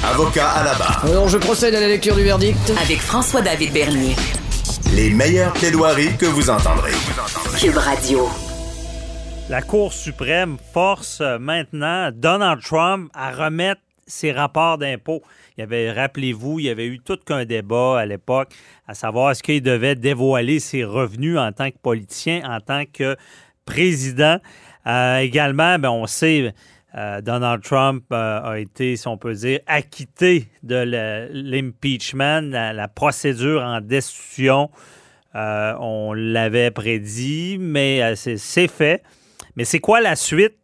Avocat à la barre. Alors, je procède à la lecture du verdict. Avec François-David Bernier. Les meilleures plaidoiries que vous entendrez. Cube Radio. La Cour suprême force euh, maintenant Donald Trump à remettre ses rapports d'impôts. Il y avait, rappelez-vous, il y avait eu tout qu'un débat à l'époque à savoir est-ce qu'il devait dévoiler ses revenus en tant que politicien, en tant que président. Euh, également, ben, on sait, euh, Donald Trump euh, a été, si on peut dire, acquitté de l'impeachment, la, procédure en destitution. on l'avait prédit, mais c'est fait. Mais c'est quoi la suite?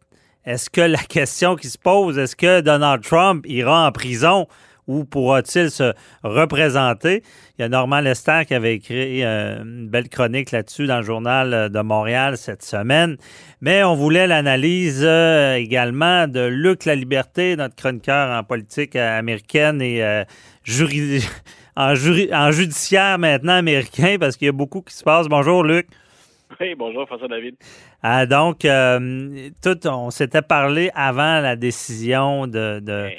Est-ce que la question qui se pose, est-ce que Donald Trump ira en prison? Ou pourra-t-il se représenter? Il y a Normand Lester qui avait écrit euh, une belle chronique là-dessus dans le journal de Montréal cette semaine. Mais on voulait l'analyse euh, également de Luc La Liberté, notre chroniqueur en politique américaine et euh, en, en judiciaire maintenant américain, parce qu'il y a beaucoup qui se passe. Bonjour, Luc. Oui, bonjour François David. Ah, donc, tout, on s'était parlé avant la décision de, de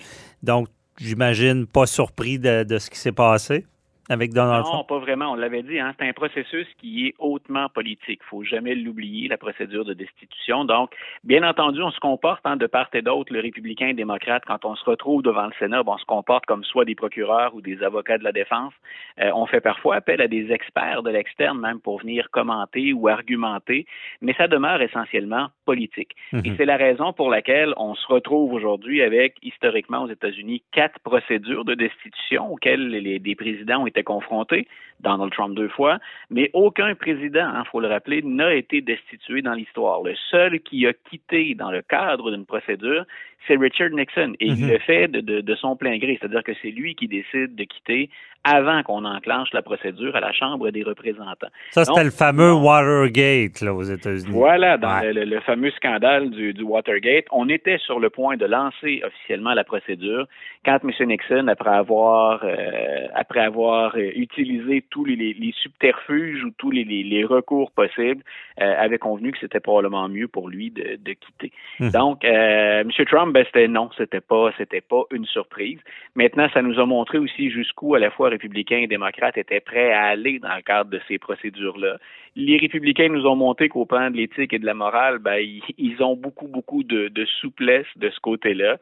donc j'imagine, pas surpris de, ce qui s'est passé avec Donald non, Trump? pas vraiment. On l'avait dit, hein, c'est un processus qui est hautement politique. Il faut jamais l'oublier, la procédure de destitution. Donc, bien entendu, on se comporte hein, de part et d'autre, le républicain et le démocrate, quand on se retrouve devant le Sénat, bon, on se comporte comme soit des procureurs ou des avocats de la défense. Euh, on fait parfois appel à des experts de l'externe même pour venir commenter ou argumenter, mais ça demeure essentiellement politique. Mhm. Et c'est la raison pour laquelle on se retrouve aujourd'hui avec, historiquement aux États-Unis, quatre procédures de destitution auxquelles les, des présidents ont été confrontés, Donald Trump deux fois, mais aucun président, il faut le rappeler, n'a été destitué dans l'histoire. Le seul qui a quitté dans le cadre d'une procédure, c'est Richard Nixon, et il Mhm. le fait de, de, de son plein gré, c'est-à-dire que c'est lui qui décide de quitter avant qu'on enclenche la procédure à la Chambre des représentants. Ça, c'était le fameux. Watergate là, aux États-Unis. Voilà, dans Ouais. le, le fameux scandale du, du Watergate, on était sur le point de lancer officiellement la procédure quand M. Nixon, après avoir euh, après avoir euh, utilisé tous les, les- les subterfuges ou tous les, recours possibles, euh, avait convenu que c'était probablement mieux pour lui de, de quitter. Mhm. Donc, euh, M. Trump, ben, c'était non, c'était pas c'était pas une surprise. Maintenant, ça nous a montré aussi jusqu'où à la fois républicains et démocrates étaient prêts à aller dans le cadre de ces procédures-là. Les républicains nous ont montré qu'au plan de l'éthique et de la morale, ben, ils, ils ont beaucoup, beaucoup de, de souplesse de ce côté-là.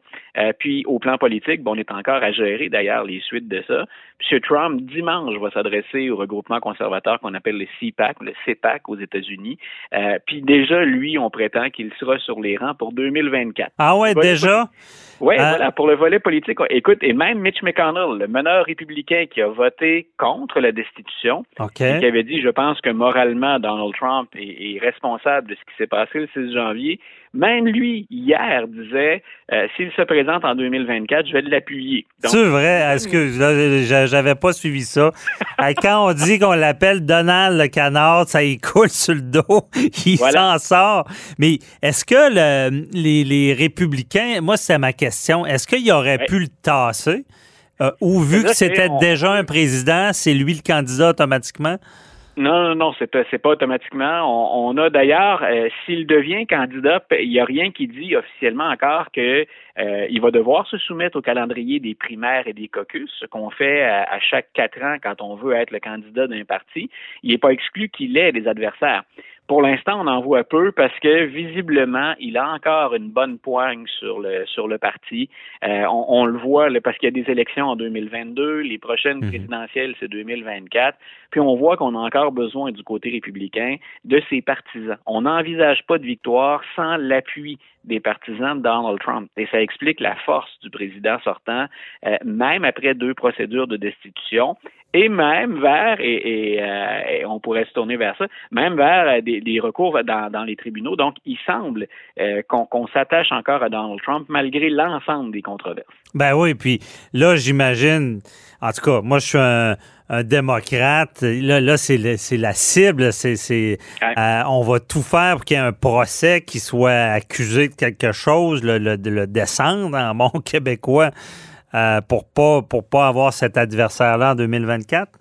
Puis, au plan politique, ben, on est encore à gérer d'ailleurs les suites de ça. M. Trump, dimanche, va s'adresser au regroupement conservateur qu'on appelle le CPAC, le CPAC aux États-Unis. Euh, puis déjà, lui, on prétend qu'il sera sur les rangs pour 2024. Ah ouais, déjà? Oui, Euh, voilà, pour le volet politique. Écoute, et même Mitch McConnell, le meneur républicain qui a voté contre la destitution, et qui avait dit, je pense que moralement, Donald Trump est, est responsable de ce qui s'est passé le 6 janvier, même lui, hier, disait, euh, s'il se présente en 2024, je vais l'appuyer. C'est vrai? Là, j'avais pas suivi ça? Euh, Quand on dit qu'on l'appelle Donald le canard, ça y coule sur le dos. Il Voilà. s'en sort. Mais est-ce que le- les, les républicains, moi, c'est ma question, est-ce qu'il aurait Ouais. pu le tasser? Euh, ou vu que c'était déjà un président, c'est lui le candidat automatiquement? Non, non, non, c'est pas, pas automatiquement. On, on a d'ailleurs, euh, s'il devient candidat, il n'y a rien qui dit officiellement encore que euh, il va devoir se soumettre au calendrier des primaires et des caucus, ce qu'on fait à, à chaque quatre ans quand on veut être le candidat d'un parti. Il n'est pas exclu qu'il ait des adversaires. Pour l'instant, on en voit peu parce que visiblement, il a encore une bonne poigne sur le sur le parti. Euh, on, on le voit là, parce qu'il y a des élections en 2022, les prochaines Mhm. présidentielles c'est 2024. Puis on voit qu'on a encore besoin du côté républicain de ses partisans. On n'envisage pas de victoire sans l'appui des partisans de Donald Trump. Et ça explique la force du président sortant, euh, même après deux procédures de destitution, et même vers, et, et, euh, et on pourrait se tourner vers ça, même vers euh, des, des recours dans, dans les tribunaux. Donc, il semble euh, qu'on s'attache encore à Donald Trump malgré l'ensemble des controverses. Ben oui, puis là, j'imagine, en tout cas, moi, je suis un, un démocrate. Là, là c'est la cible. C'est, c'est, Ouais. euh, on va tout faire pour qu'il y ait un procès qui soit accusé de quelque chose, le, le, le descendre en bon québécois, euh, pour pas pour pas avoir cet adversaire-là en 2024.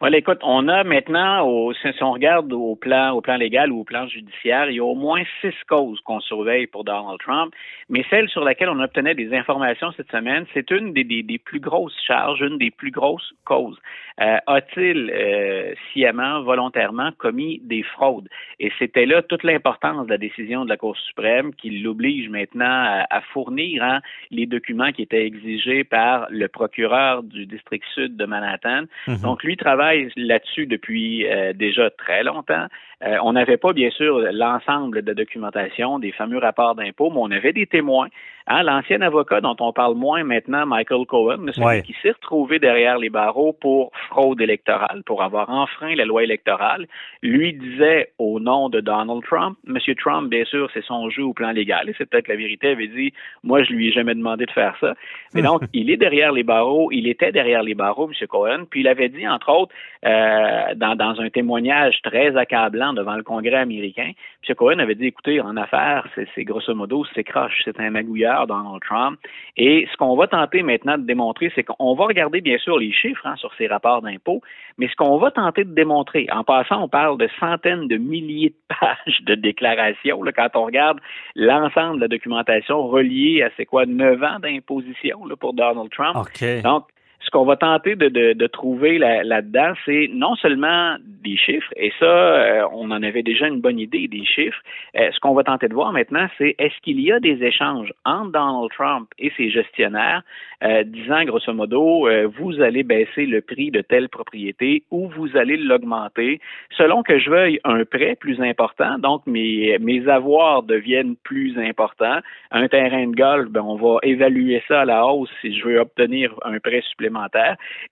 Voilà, écoute, on a maintenant, au, si on regarde au plan, au plan légal ou au plan judiciaire, il y a au moins six causes qu'on surveille pour Donald Trump, mais celle sur laquelle on obtenait des informations cette semaine, c'est une des, des, des, plus grosses charges, une des plus grosses causes. Euh, A-t-il euh, sciemment, volontairement commis des fraudes? Et c'était là toute l'importance de la décision de la Cour suprême qui l'oblige maintenant à, à fournir hein, les documents qui étaient exigés par le procureur du district sud de Manhattan. Mm-hmm. Donc, lui travaille là-dessus depuis euh, déjà très longtemps. Euh, on n'avait pas, bien sûr, l'ensemble de la documentation des fameux rapports d'impôts, mais on avait des témoins. Hein, L'ancien avocat dont on parle moins maintenant, Michael Cohen, celui ouais. qui s'est retrouvé derrière les barreaux pour fraude électorale, pour avoir enfreint la loi électorale, lui disait au nom de Donald Trump, Monsieur Trump, bien sûr, c'est son jeu au plan légal, et c'est peut-être la vérité, avait dit, moi, je lui ai jamais demandé de faire ça. Mais donc, il est derrière les barreaux, il était derrière les barreaux, M. Cohen, puis il avait dit, entre autres, euh, dans, dans un témoignage très accablant devant le Congrès américain, M. Cohen avait dit, écoutez, en affaires, c'est grosso modo, c'est croche, c'est un magouilleur, Donald Trump. Et ce qu'on va tenter maintenant de démontrer, c'est qu'on va regarder bien sûr les chiffres hein, sur ces rapports d'impôts, mais ce qu'on va tenter de démontrer, en passant, on parle de centaines de milliers de pages de déclarations, là, quand on regarde l'ensemble de la documentation reliée à c'est quoi, neuf ans d'imposition pour Donald Trump. Okay. Donc, ce qu'on va tenter de, de, de trouver là-dedans, là c'est non seulement des chiffres, et ça, euh, on en avait déjà une bonne idée des chiffres. Euh, ce qu'on va tenter de voir maintenant, c'est est-ce qu'il y a des échanges entre Donald Trump et ses gestionnaires euh, disant grosso modo, vous allez baisser le prix de telle propriété ou vous allez l'augmenter selon que je veuille un prêt plus important, donc mes, mes avoirs deviennent plus importants. Un terrain de golf, ben, on va évaluer ça à la hausse si je veux obtenir un prêt supplémentaire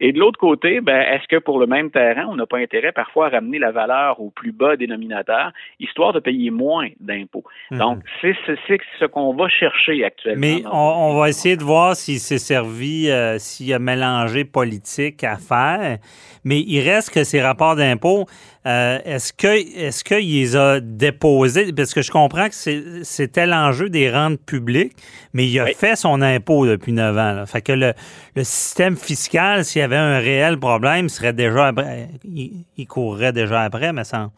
et de l'autre côté, ben, est-ce que pour le même terrain, on n'a pas intérêt parfois à ramener la valeur au plus bas dénominateur, histoire de payer moins d'impôts? Mhm. Donc, c'est ce qu'on va chercher actuellement. Mais on, on, va essayer de voir s'il s'est servi, euh, s'il a mélangé politique à faire. Mais il reste que ces rapports d'impôts, euh, est-ce que est-ce qu'il les a déposés? Parce que je comprends que c'était l'enjeu des rentes publiques, mais il a oui. fait son impôt depuis 9 ans. Là. Fait que le, le système fiscal, s'il y avait un réel problème, serait déjà après, il, il courrait déjà après, mais sans.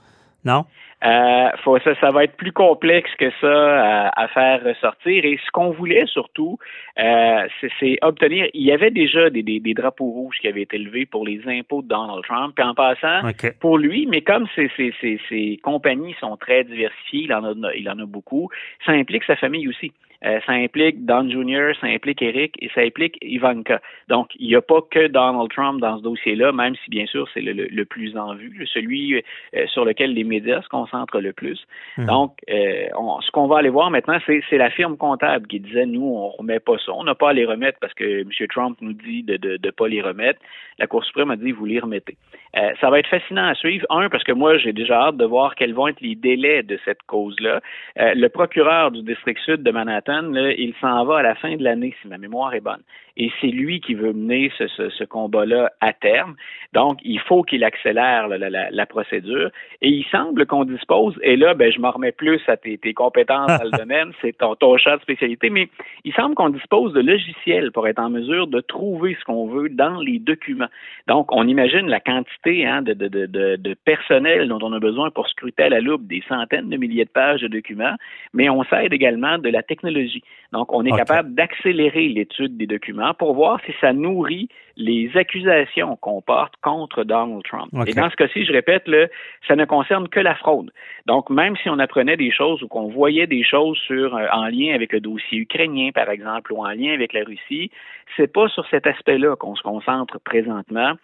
Non? Euh, faut, ça, ça va être plus complexe que ça à, à faire ressortir. Et ce qu'on voulait surtout, euh, c'est obtenir. Il y avait déjà des, des, des, drapeaux rouges qui avaient été levés pour les impôts de Donald Trump. Puis en passant, okay. pour lui, mais comme ces, ces, ces, ces compagnies sont très diversifiées, il en a, il en a beaucoup. Ça implique sa famille aussi. Euh, ça implique Don Jr., ça implique Eric et ça implique Ivanka. Donc, il n'y a pas que Donald Trump dans ce dossier-là, même si bien sûr c'est le, le, le, plus en vue, celui euh, sur lequel les médias se concentrent le plus. Mhm. Mmh. Donc, euh, on, ce qu'on va aller voir maintenant, c'est la firme comptable qui disait nous, on remet pas ça, on n'a pas à les remettre parce que M. Trump nous dit de ne pas les remettre. La Cour suprême a dit vous les remettez. Euh, ça va être fascinant à suivre. Un, parce que moi, j'ai déjà hâte de voir quels vont être les délais de cette cause-là. Euh, le procureur du district sud de Manhattan, il s'en va à la fin de l'année, si ma mémoire est bonne. Et c'est lui qui veut mener ce, ce, ce combat-là à terme. Donc, il faut qu'il accélère la, la, la, procédure. Et il semble qu'on dispose, et là, ben, je m'en remets plus à tes, tes compétences dans le domaine, c'est ton, ton champ de spécialité, mais il semble qu'on dispose de logiciels pour être en mesure de trouver ce qu'on veut dans les documents. Donc, on imagine la quantité hein, de, de, de, de, personnel dont on a besoin pour scruter à la loupe des centaines de milliers de pages de documents, mais on s'aide également de la technologie. Donc, on est okay. capable d'accélérer l'étude des documents pour voir si ça nourrit les accusations qu'on porte contre Donald Trump. Okay. Et dans ce cas-ci, je répète, là, ça ne concerne que la fraude. Donc, même si on apprenait des choses ou qu'on voyait des choses sur, euh, en lien avec le dossier ukrainien, par exemple, ou en lien avec la Russie, c'est pas sur cet aspect-là qu'on se concentre présentement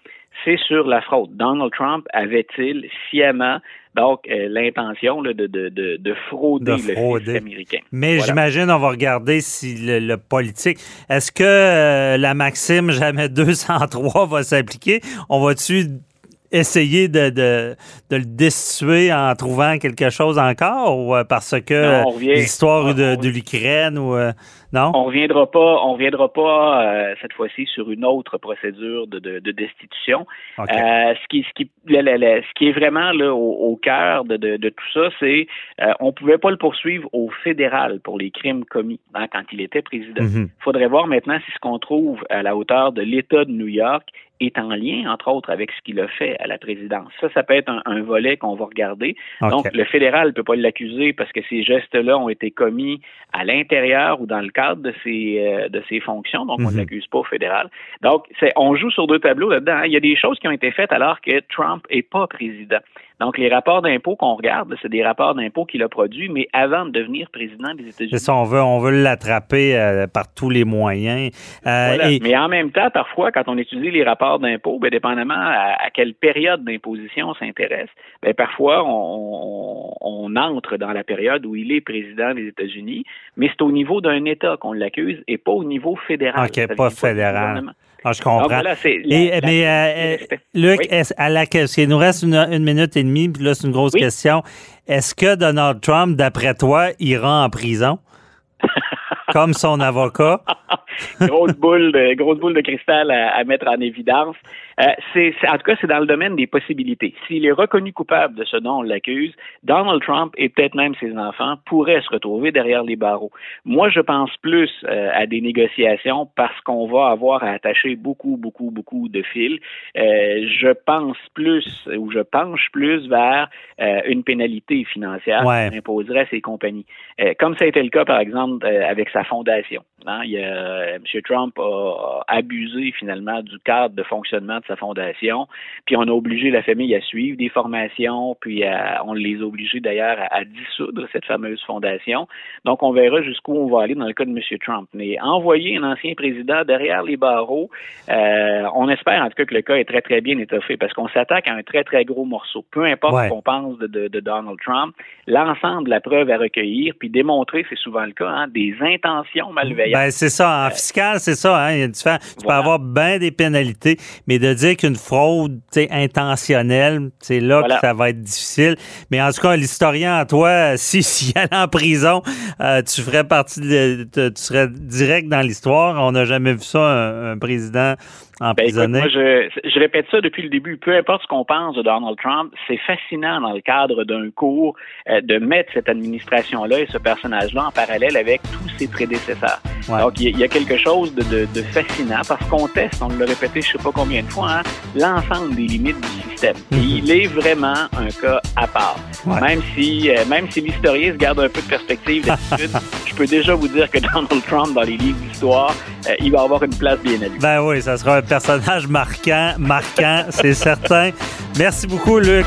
c'est sur la fraude. Donald Trump avait-il sciemment donc euh, l'intention de, de, de, de, frauder, de frauder. le fisc américain. Mais voilà. j'imagine on va regarder si le, le politique. Est-ce que euh, la maxime jamais 203 va s'appliquer? On va-tu essayer de, de, de, le destituer en trouvant quelque chose encore ou euh, parce que l'histoire de, de l'Ukraine ou non? On reviendra pas, on reviendra pas euh, cette fois-ci sur une autre procédure de, de, de destitution. Okay. Euh, ce qui, ce qui, la, la, la, ce qui est vraiment là au, au cœur de, de, tout ça, c'est euh, on pouvait pas le poursuivre au fédéral pour les crimes commis hein, quand il était président. Il mm -hmm. faudrait voir maintenant si ce qu'on trouve à la hauteur de l'État de New York est en lien, entre autres, avec ce qu'il a fait à la présidence. Ça, ça peut être un, volet qu'on va regarder. Donc, le fédéral ne peut pas l'accuser parce que ces gestes-là ont été commis à l'intérieur ou dans le cadre de ses, euh, de ses fonctions. Donc, on ne mhm. l'accuse pas au fédéral. Donc, on joue sur deux tableaux là-dedans. Hein. Il y a des choses qui ont été faites alors que Trump n'est pas président. Donc, les rapports d'impôts qu'on regarde, c'est des rapports d'impôts qu'il a produits, mais avant de devenir président des États-Unis. C'est ça, on veut, on veut l'attraper euh, par tous les moyens. Euh, mais en même temps, parfois, quand on étudie les rapports d'impôts, bien, dépendamment à, quelle période d'imposition on s'intéresse, bien, parfois, on, on, entre dans la période où il est président des États-Unis, mais c'est au niveau d'un État qu'on l'accuse et pas au niveau fédéral. OK, pas fédéral. Ah, je comprends. mais euh, Luc, à la, il nous reste une, minute et demie, puis là, c'est une grosse question. Est-ce que Donald Trump, d'après toi, ira en prison? comme son avocat? grosse boule de grosse boule de cristal à, mettre en évidence. Euh, c'est, en tout cas, c'est dans le domaine des possibilités. S'il est reconnu coupable de ce dont on l'accuse, Donald Trump et peut-être même ses enfants pourraient se retrouver derrière les barreaux. Moi, je pense plus euh, à des négociations parce qu'on va avoir à attacher beaucoup, beaucoup, beaucoup de fils. Euh, je pense plus ou je penche plus vers une pénalité financière qui imposerait à ces compagnies. comme ça a été le cas, par exemple, avec sa fondation. Hein, il y a euh, M. Trump a abusé finalement du cadre de fonctionnement de sa fondation, puis on a obligé la famille à suivre des formations, puis on les a obligés d'ailleurs à, dissoudre cette fameuse fondation. Donc on verra jusqu'où on va aller dans le cas de M. Trump. Mais envoyer un ancien président derrière les barreaux, euh, on espère en tout cas que le cas est très très bien étoffé parce qu'on s'attaque à un très très gros morceau. Peu importe ce qu'on pense de, Donald Trump, l'ensemble de la preuve à recueillir, puis démontrer, c'est souvent le cas, hein, des intentions malveillantes. Ben, c'est ça. En fiscal, c'est ça. Hein? Il y a Tu peux avoir bien des pénalités, mais de dire qu'une fraude intentionnelle, c'est là que ça va être difficile. Mais en tout cas, l'historien à toi, si s'il allait en prison, euh, tu ferais partie de, tu serais direct dans l'histoire. On n'a jamais vu ça, un président ben, moi, je, je, répète ça depuis le début. Peu importe ce qu'on pense de Donald Trump, c'est fascinant dans le cadre d'un cours euh, de mettre cette administration-là et ce personnage-là en parallèle avec tous ses prédécesseurs. Donc, il y, a quelque chose de, de, de fascinant parce qu'on teste, on l'a répété je sais pas combien de fois, hein, l'ensemble des limites du système. Mhm. il est vraiment un cas à part. Même si euh, même si l'historien se garde un peu de perspective je peux déjà vous dire que Donald Trump, dans les livres d'histoire, euh, il va avoir une place bien à. Ben oui, ça sera un personnage marquant, marquant, c'est certain. Merci beaucoup, Luc.